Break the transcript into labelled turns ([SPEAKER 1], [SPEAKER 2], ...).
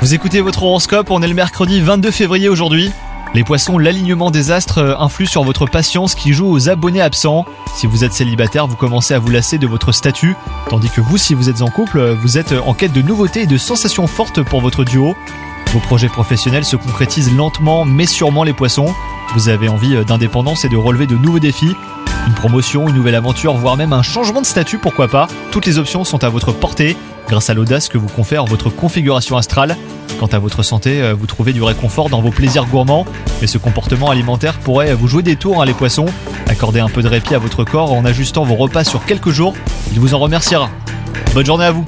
[SPEAKER 1] Vous écoutez votre horoscope, on est le mercredi 22 février aujourd'hui. Les poissons, l'alignement des astres euh, influe sur votre patience qui joue aux abonnés absents. Si vous êtes célibataire, vous commencez à vous lasser de votre statut, tandis que vous, si vous êtes en couple, euh, vous êtes en quête de nouveautés et de sensations fortes pour votre duo. Vos projets professionnels se concrétisent lentement mais sûrement les poissons. Vous avez envie euh, d'indépendance et de relever de nouveaux défis. Promotion, une nouvelle aventure, voire même un changement de statut, pourquoi pas. Toutes les options sont à votre portée grâce à l'audace que vous confère votre configuration astrale. Quant à votre santé, euh, vous trouvez du réconfort dans vos plaisirs gourmands, mais ce comportement alimentaire pourrait vous jouer des tours, hein, les poissons. Accordez un peu de répit à votre corps en ajustant vos repas sur quelques jours, il vous en remerciera. Bonne journée à vous